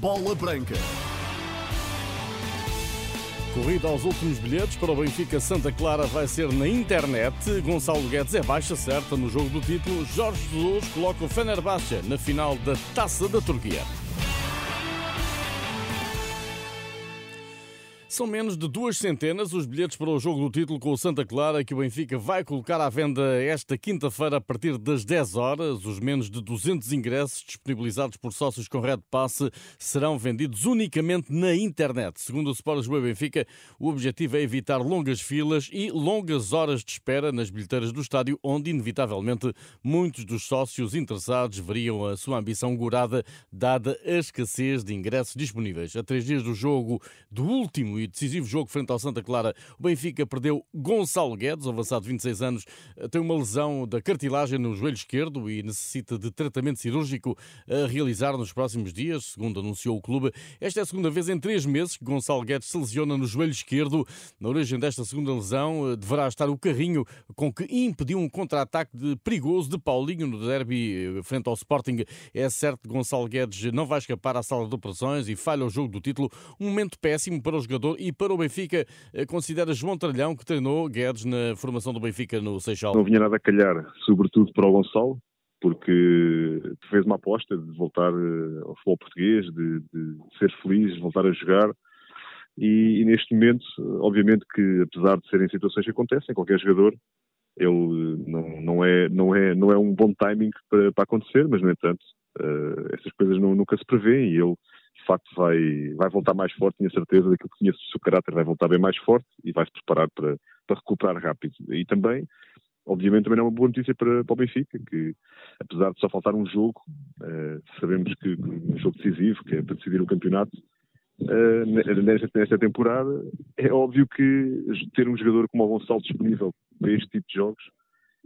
Bola Branca. Corrida aos últimos bilhetes para o Benfica Santa Clara vai ser na internet. Gonçalo Guedes é baixa certa no jogo do título. Jorge Jesus coloca o Fenerbahçe na final da Taça da Turquia. São menos de duas centenas os bilhetes para o jogo do título com o Santa Clara que o Benfica vai colocar à venda esta quinta-feira a partir das 10 horas. Os menos de 200 ingressos disponibilizados por sócios com Red Pass serão vendidos unicamente na internet. Segundo o Sport Lisboa Benfica, o objetivo é evitar longas filas e longas horas de espera nas bilheteiras do estádio, onde inevitavelmente muitos dos sócios interessados veriam a sua ambição gorada dada a escassez de ingressos disponíveis. A três dias do jogo do último e decisivo jogo frente ao Santa Clara, o Benfica perdeu Gonçalo Guedes, avançado de 26 anos, tem uma lesão da cartilagem no joelho esquerdo e necessita de tratamento cirúrgico a realizar nos próximos dias, segundo anunciou o clube. Esta é a segunda vez em três meses que Gonçalo Guedes se lesiona no joelho esquerdo. Na origem desta segunda lesão deverá estar o carrinho com que impediu um contra-ataque perigoso de Paulinho no derby frente ao Sporting. É certo que Gonçalo Guedes não vai escapar à sala de operações e falha o jogo do título. Um momento péssimo para o jogador e para o Benfica, eh, considera João Tralhão, que treinou Guedes na formação do Benfica no Seixal? Não vinha nada a calhar, sobretudo para o Gonçalo, porque fez uma aposta de voltar eh, ao futebol português, de, de ser feliz, voltar a jogar. E, e, neste momento, obviamente que apesar de serem situações que acontecem, qualquer jogador, ele não, não, é, não, é, não é um bom timing para, para acontecer, mas no entanto, uh, essas coisas não, nunca se prevêem e ele facto vai, vai voltar mais forte, tenho certeza daquilo que conheço do seu caráter, vai voltar bem mais forte e vai se preparar para, para recuperar rápido. E também, obviamente, também é uma boa notícia para, para o Benfica, que apesar de só faltar um jogo, uh, sabemos que um jogo decisivo, que é para decidir o campeonato, uh, nesta, nesta temporada, é óbvio que ter um jogador como o Gonçalo disponível para este tipo de jogos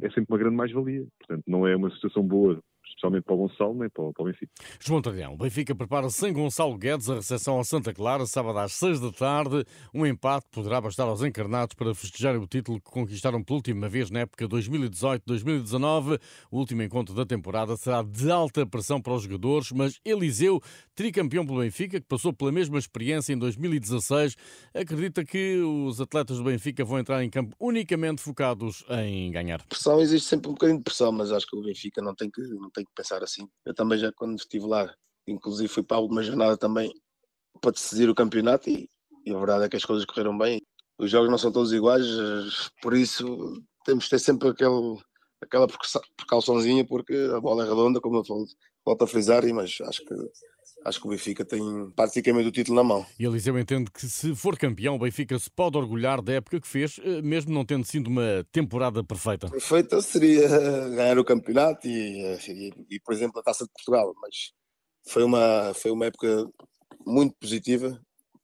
é sempre uma grande mais-valia. Portanto, não é uma situação boa especialmente para o Gonçalo nem para o, para o Benfica. João Tadeu, Benfica prepara sem Gonçalo Guedes a recepção ao Santa Clara, sábado às 6 da tarde. Um empate poderá bastar aos encarnados para festejar o título que conquistaram pela última vez na época 2018-2019. O último encontro da temporada será de alta pressão para os jogadores, mas Eliseu, tricampeão pelo Benfica, que passou pela mesma experiência em 2016, acredita que os atletas do Benfica vão entrar em campo unicamente focados em ganhar. Pressão existe sempre um bocadinho de pressão, mas acho que o Benfica não tem que, não tem que pensar assim. Eu também já quando estive lá, inclusive fui para a última jornada também para decidir o campeonato e, e a verdade é que as coisas correram bem. Os jogos não são todos iguais, por isso temos de ter sempre aquele, aquela precauçãozinha porque a bola é redonda, como eu volto a frisar, mas acho que acho que o Benfica tem praticamente o título na mão. E Eliseu entende que se for campeão, o Benfica se pode orgulhar da época que fez, eh, mesmo não tendo sido uma temporada perfeita. Perfeita seria ganhar o campeonato e, e, e por exemplo, a Taça de Portugal, mas foi uma, foi uma época muito positiva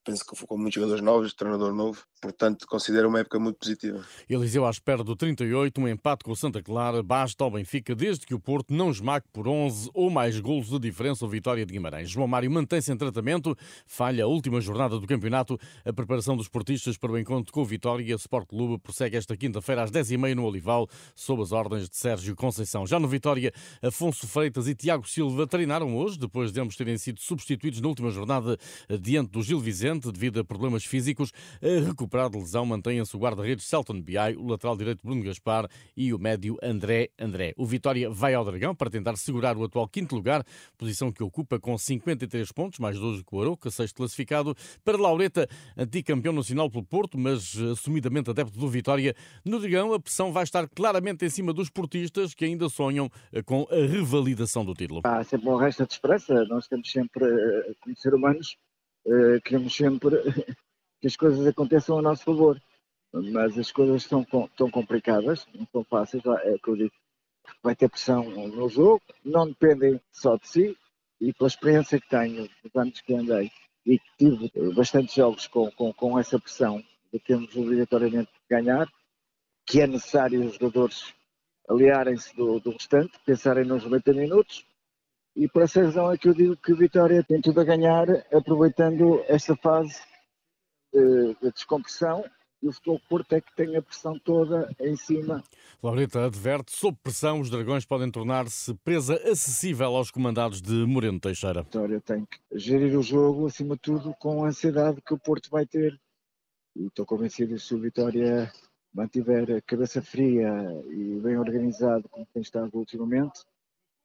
penso que com muitos jogadores novos, treinador novo, portanto considero uma época muito positiva. Eliseu à espera do 38, um empate com o Santa Clara, basta ao Benfica desde que o Porto não esmague por 11 ou mais golos de diferença ou vitória de Guimarães. João Mário mantém-se em tratamento, falha a última jornada do campeonato, a preparação dos portistas para o encontro com o Vitória e a Sport Clube prossegue esta quinta-feira às 10h30 no Olival, sob as ordens de Sérgio Conceição. Já no Vitória, Afonso Freitas e Tiago Silva treinaram hoje, depois de ambos terem sido substituídos na última jornada diante do Gil Vicente devido a problemas físicos. A recuperar de lesão mantém-se o guarda-redes Celton Biai, o lateral direito Bruno Gaspar e o médio André André. O Vitória vai ao Dragão para tentar segurar o atual quinto lugar, posição que ocupa com 53 pontos, mais 12 que o Aroca, sexto classificado. Para Laureta, anticampeão nacional pelo Porto, mas assumidamente adepto do Vitória, no Dragão a pressão vai estar claramente em cima dos portistas que ainda sonham com a revalidação do título. Há sempre um resto de esperança, nós temos sempre, eh, como ser humanos, queremos sempre que as coisas aconteçam a nosso favor. Mas as coisas estão, tão complicadas, não são fáceis, é que eu digo. Vai ter pressão no jogo, não dependem só de si, e pela experiência que tenho, dos anos que andei, e que tive bastantes jogos com, com, com essa pressão de termos obrigatoriamente que ganhar, que é necessário os jogadores aliarem-se do, do restante, pensarem nos 90 minutos e por essa razão é que eu digo que o Vitória tem tudo a ganhar, aproveitando esta fase de, de descompressão e o Futebol Porto é que tem a pressão toda em cima. Laurita adverte, sob pressão, os dragões podem tornar-se presa acessível aos comandados de Moreno Teixeira. A Vitória tem que gerir o jogo, acima de tudo, com a ansiedade que o Porto vai ter. E estou convencido que se o Vitória mantiver a cabeça fria e bem organizado, como tem estado ultimamente,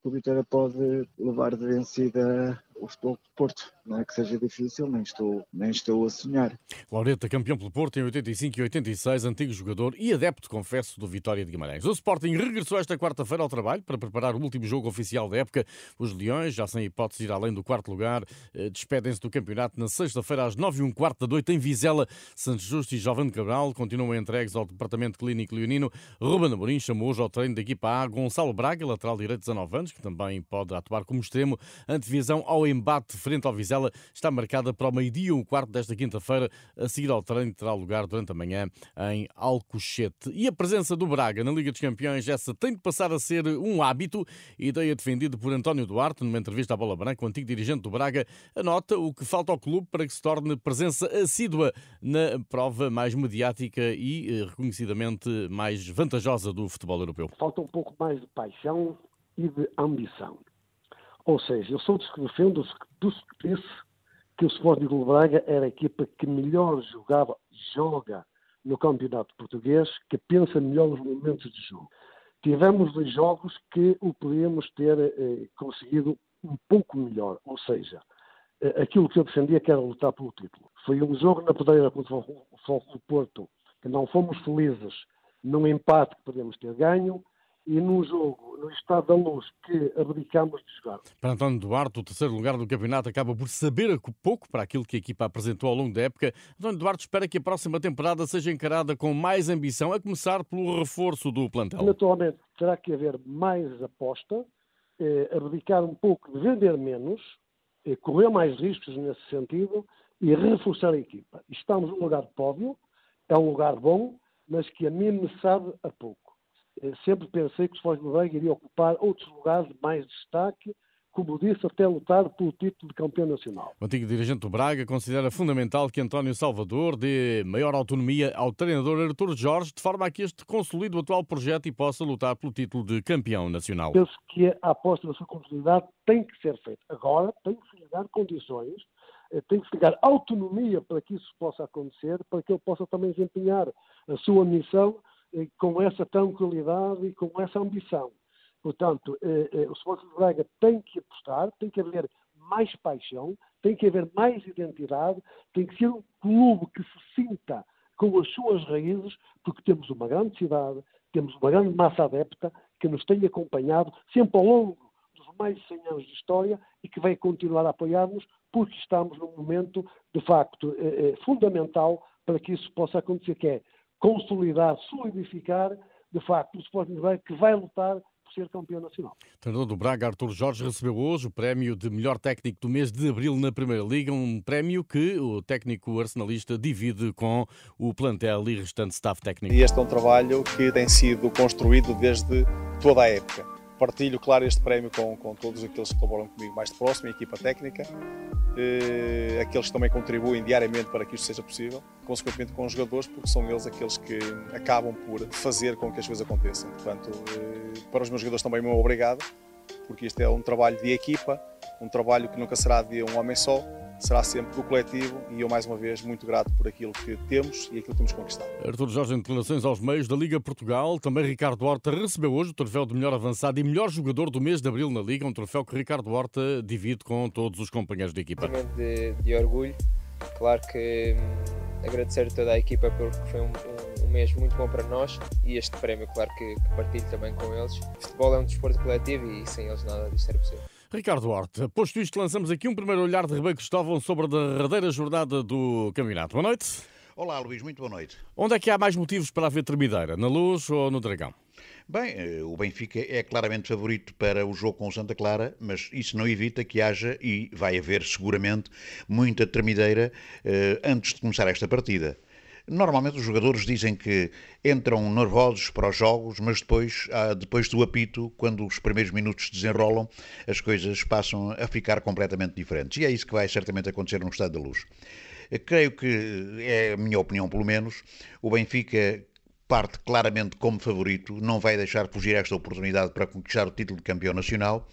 o Vitória pode levar de vencida o Futebol Porto. Não é que seja difícil, nem estou, nem estou a sonhar. Laureta, campeão pelo Porto em 85 e 86, antigo jogador e adepto, confesso, do Vitória de Guimarães. O Sporting regressou esta quarta-feira ao trabalho para preparar o último jogo oficial da época. Os Leões, já sem hipótese de ir além do quarto lugar, eh, despedem-se do campeonato na sexta-feira às 9 e um quarto da noite em Vizela. Santos Justo e Jovem Cabral continuam entregues ao Departamento Clínico Leonino. Ruben Amorim chamou hoje ao treino da equipa A Gonçalo Braga, lateral direito de 19 anos, que também pode atuar como extremo. Antevisão ao embate frente ao Vizela está marcada para o meio-dia, um quarto desta quinta-feira, a seguir ao treino terá lugar durante a manhã em Alcochete. E a presença do Braga na Liga dos Campeões, essa tem de passar a ser um hábito, ideia defendida por António Duarte numa entrevista à Bola Branca, o antigo dirigente do Braga, anota o que falta ao clube para que se torne presença assídua na prova mais mediática e eh, reconhecidamente mais vantajosa do futebol europeu. Falta um pouco mais de paixão e de ambição. Ou seja, eu sou dos que defendo, dos que disse que o Sporting de Braga era a equipa que melhor jogava, joga no campeonato português, que pensa melhor nos momentos de jogo. Tivemos dois jogos que o podíamos ter eh, conseguido um pouco melhor, ou seja, eh, aquilo que eu defendia que era lutar pelo título. Foi um jogo na Pedeira contra o Foco Porto, que não fomos felizes num empate que podíamos ter ganho, e num jogo, no estado da luz, que abdicamos de jogar. Para António Duarte, o terceiro lugar do campeonato acaba por saber pouco para aquilo que a equipa apresentou ao longo da época. António Duarte espera que a próxima temporada seja encarada com mais ambição, a começar pelo reforço do plantel. Naturalmente, terá que haver mais aposta, eh, abdicar um pouco de vender menos, eh, correr mais riscos nesse sentido e reforçar a equipa. Estamos num lugar de pódio, é um lugar bom, mas que a mim me sabe a pouco. Eh, sempre pensei que o Sporting Braga iria ocupar outros lugares de mais destaque, como disse, até lutar pelo título de campeão nacional. O antigo dirigente do Braga considera fundamental que António Salvador dê maior autonomia ao treinador Artur Jorge, de forma a que este consolide o atual projeto e possa lutar pelo título de campeão nacional. Penso que a aposta na sua continuidade tem que ser feita. Agora, tem que se dar condições, eh, tem que se dar autonomia para que isso possa acontecer, para que ele possa também desempenhar a sua missão com essa tranquilidade e com essa ambição. Portanto, eh, eh, o Sporting de Braga tem que apostar, tem que haver mais paixão, tem que haver mais identidade, tem que ser um clube que se sinta com as suas raízes, porque temos uma grande cidade, temos uma grande massa adepta que nos tem acompanhado sempre ao longo dos mais de 100 anos de história e que vai continuar a apoiar-nos, porque estamos num momento, de facto, eh, fundamental para que isso possa acontecer, que é consolidar, solidificar, de facto, o Sporting Braga que vai lutar por ser campeão nacional. O treinador do Braga, Artur Jorge, recebeu hoje o prémio de melhor técnico do mês de abril na Primeira Liga, um prémio que o técnico arsenalista divide com o plantel e restante staff técnico. E este é um trabalho que tem sido construído desde toda a época partilho, claro, este prémio com, com todos aqueles que colaboram comigo mais de próximo, a equipa técnica, eh, aqueles que também contribuem diariamente para que isto seja possível, consequentemente com os jogadores, porque são eles aqueles que acabam por fazer com que as coisas aconteçam. Portanto, eh, para os meus jogadores também, meu obrigado, porque isto é um trabalho de equipa, um trabalho que nunca será de um homem só, será sempre do coletivo e eu, mais uma vez, muito grato por aquilo que temos e aquilo que temos conquistado. Artur Jorge, em declarações aos meios da Liga Portugal, também Ricardo Horta recebeu hoje o troféu de melhor avançado e melhor jogador do mês de abril na Liga, um troféu que Ricardo Horta divide com todos os companheiros de equipa. De, de orgulho, claro que hum, agradecer a toda a equipa porque foi um, um, um, mês muito bom para nós e este prémio, claro que, que partilho também com eles. O futebol é um desporto coletivo e sem eles nada disto era possível. Ricardo Horta, posto isto, lançamos aqui um primeiro olhar de Ribeiro Cristóvão sobre a derradeira jornada do campeonato. Boa noite. Olá, Luís, muito boa noite. Onde é que há mais motivos para haver tremideira? Na Luz ou no Dragão? Bem, eh, o Benfica é claramente favorito para o jogo com o Santa Clara, mas isso não evita que haja, e vai haver seguramente, muita tremideira eh, antes de começar esta partida. Normalmente os jogadores dizem que entram nervosos para os jogos, mas depois, ah, depois do apito, quando os primeiros minutos se desenrolam, as coisas passam a ficar completamente diferentes. E é isso que vai certamente acontecer no Estado da Luz. Creio que é a minha opinião, pelo menos, o Benfica parte claramente como favorito, não vai deixar fugir esta oportunidade para conquistar o título de campeão nacional,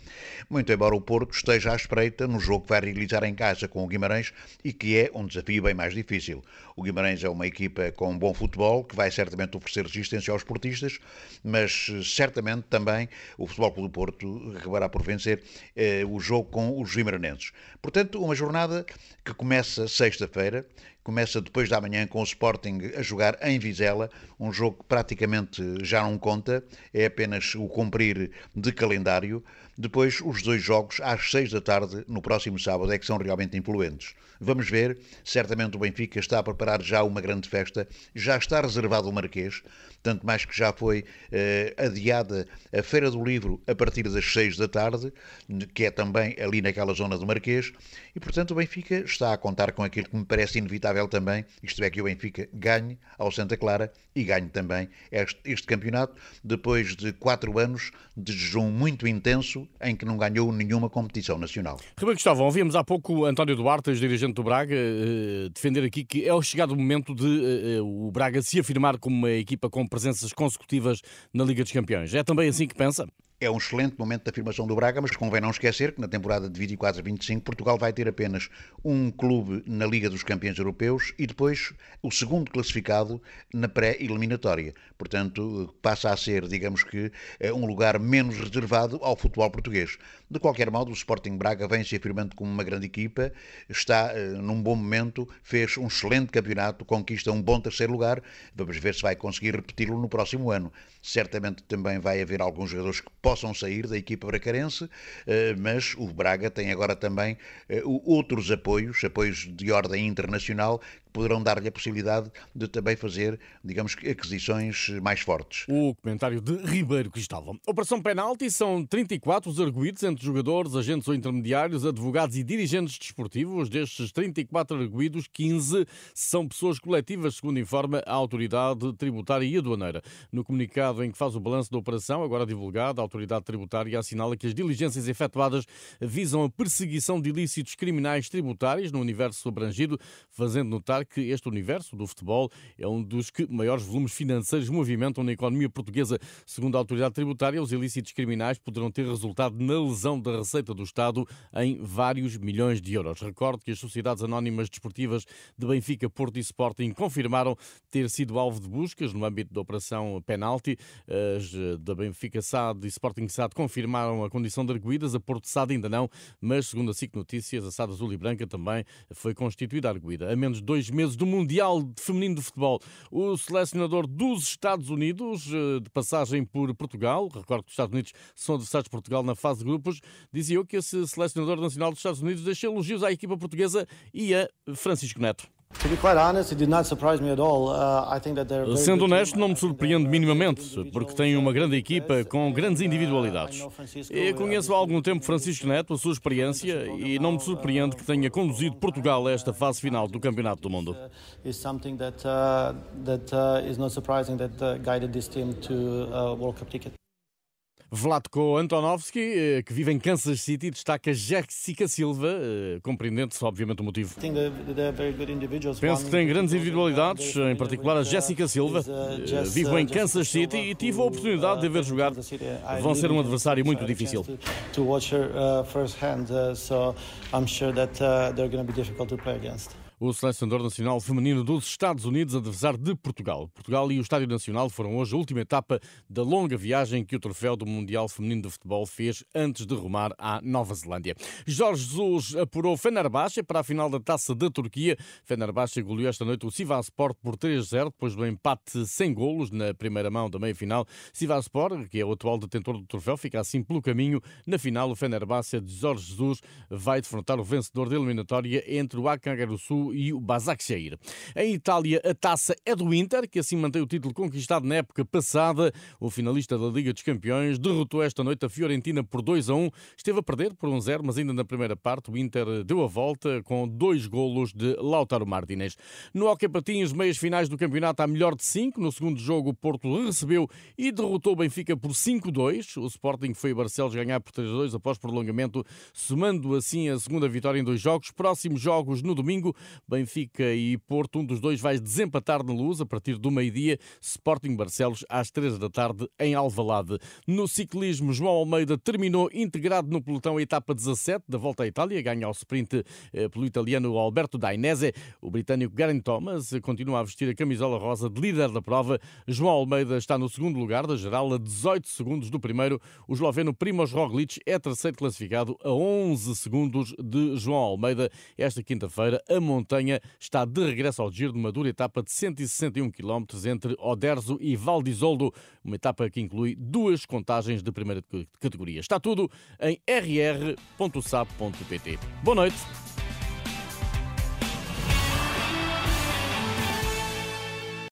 muito embora o Porto esteja à espreita no jogo que vai realizar em casa com o Guimarães e que é um desafio bem mais difícil. O Guimarães é uma equipa com bom futebol, que vai certamente oferecer resistência aos portistas, mas certamente também o Futebol Clube do Porto acabará por vencer eh, o jogo com os guimaranenses. Portanto, uma jornada que começa sexta-feira, começa depois da manhã com o Sporting a jogar em Vizela, um jogo que praticamente já não conta, é apenas o cumprir de calendário. Depois, os dois jogos às seis da tarde, no próximo sábado, é que são realmente influentes. Vamos ver, certamente o Benfica está a preparar já uma grande festa, já está reservado o Marquês, tanto mais que já foi eh, adiada a Feira do Livro a partir das seis da tarde, que é também ali naquela zona do Marquês, e portanto o Benfica está a contar com aquilo que me parece inevitável também, isto é que o Benfica ganhe ao Santa Clara e ganhe também este, este campeonato, depois de quatro anos de jejum muito intenso em que não ganhou nenhuma competição nacional. Ribeiro Gustavo, ouvimos há pouco António Duarte, dirigente do Braga, eh, defender aqui que é o chegado momento de eh, eh, o Braga se afirmar como uma equipa com presenças consecutivas na Liga dos Campeões. É também assim que pensa? É um excelente momento de afirmação do Braga, mas convém não esquecer que na temporada de 24 a 25 Portugal vai ter apenas um clube na Liga dos Campeões Europeus e depois o segundo classificado na pré-eliminatória. Portanto, passa a ser, digamos que, eh, um lugar menos reservado ao futebol português. De qualquer modo, o Sporting Braga vem se afirmando como uma grande equipa, está uh, num bom momento, fez um excelente campeonato, conquista um bom terceiro lugar. Vamos ver se vai conseguir repeti-lo no próximo ano. Certamente também vai haver alguns jogadores que possam sair da equipa bracarense, eh, mas o Braga tem agora também eh, outros apoios, apoios de ordem internacional, poderão dar-lhe a possibilidade de também fazer, digamos aquisições mais fortes. O comentário de Ribeiro Cristóvão. Operação Penalti são 34 os arguídos entre jogadores, agentes ou intermediários, advogados e dirigentes desportivos. Destes 34 arguídos, 15 são pessoas coletivas, segundo informa a Autoridade Tributária e Aduaneira. No comunicado em que faz o balanço da operação, agora divulgado, a Autoridade Tributária assinala que as diligências efetuadas visam a perseguição de ilícitos criminais tributários no universo abrangido, fazendo notar que este universo do futebol é um dos que maiores volumes financeiros movimentam na economia portuguesa. Segundo a autoridade tributária, os ilícitos criminais poderão ter resultado na lesão da receita do Estado em vários milhões de euros. Recordo que as sociedades anónimas desportivas de Benfica, Porto e Sporting confirmaram ter sido alvo de buscas no âmbito da operação penalti. As da Benfica SAD e Sporting SAD confirmaram a condição de arguídas, a Porto SAD ainda não, mas segundo a SIC Notícias, a SAD Azul e Branca também foi constituída arguída. A menos de meses do Mundial Feminino de Futebol. O selecionador dos Estados Unidos, eh, de passagem por Portugal, recordo que os Estados Unidos são adversários de Portugal na fase de grupos, dizia que esse selecionador nacional dos Estados Unidos deixou elogios à equipa portuguesa e a Francisco Neto. Sendo honesto, não me surpreende minimamente, porque tem uma grande equipa com grandes individualidades. Eu conheço há algum tempo Francisco Neto, a sua experiência, e não me surpreende que tenha conduzido Portugal a esta fase final do Campeonato do Mundo. Vlatko Antonovski, eh, que vive em Kansas City, destaca Jessica Silva, eh, compreendendo-se obviamente o motivo. Penso que tem grandes individualidades, em particular a Jessica Silva. Eh, vivo em Kansas City e tive a oportunidade de ver jogar. Vão ser um adversário muito difícil. O selecionador nacional feminino dos Estados Unidos, adversário de Portugal. Portugal e o Estádio Nacional foram hoje a última etapa da longa viagem que o troféu do Mundial Feminino de Futebol fez antes de rumar à Nova Zelândia. Jorge Jesus apurou Fenerbahçe para a final da Taça da Turquia. Fenerbahçe goleou esta noite o Sivasspor por 3-0, depois do empate sem golos na primeira mão da meia-final. Sivasspor, que é o atual detentor do troféu, fica assim pelo caminho. Na final, o Fenerbahçe de Jorge Jesus vai defrontar o vencedor da eliminatória entre o E o Basaksehir. Em Itália, a taça é do Inter, que assim mantém o título conquistado na época passada. O finalista da Liga dos Campeões derrotou esta noite a Fiorentina por 2 a 1. Esteve a perder por 1 0, mas ainda na primeira parte o Inter deu a volta com dois golos de Lautaro Martinez. No Hockey Patins, meias finais do campeonato, a melhor de 5. No segundo jogo, o Porto recebeu e derrotou o Benfica por 5-2. O Sporting foi a Barcelos ganhar por 3-2 após prolongamento, somando assim a segunda vitória em dois jogos. Próximos jogos no domingo, Benfica e Porto, um dos dois vai desempatar na luz a partir do meio-dia. Sporting Barcelos às três da tarde em Alvalade. No ciclismo, João Almeida terminou integrado no pelotão a etapa 17 da Volta à Itália, ganha ao sprint eh, pelo italiano Alberto Dainese. O britânico Garen Thomas continua a vestir a camisola rosa de líder da prova. João Almeida está no segundo lugar da geral, a 18 segundos do primeiro. O esloveno Primoz Roglic é terceiro classificado a 11 segundos de João Almeida. Esta quinta-feira, a montanha está de regresso ao giro de uma dura etapa de 161 km entre Oderzo e Valdizoldo, uma etapa que inclui duas contagens de primeira categoria. Está tudo em rr.sap.pt. Boa noite.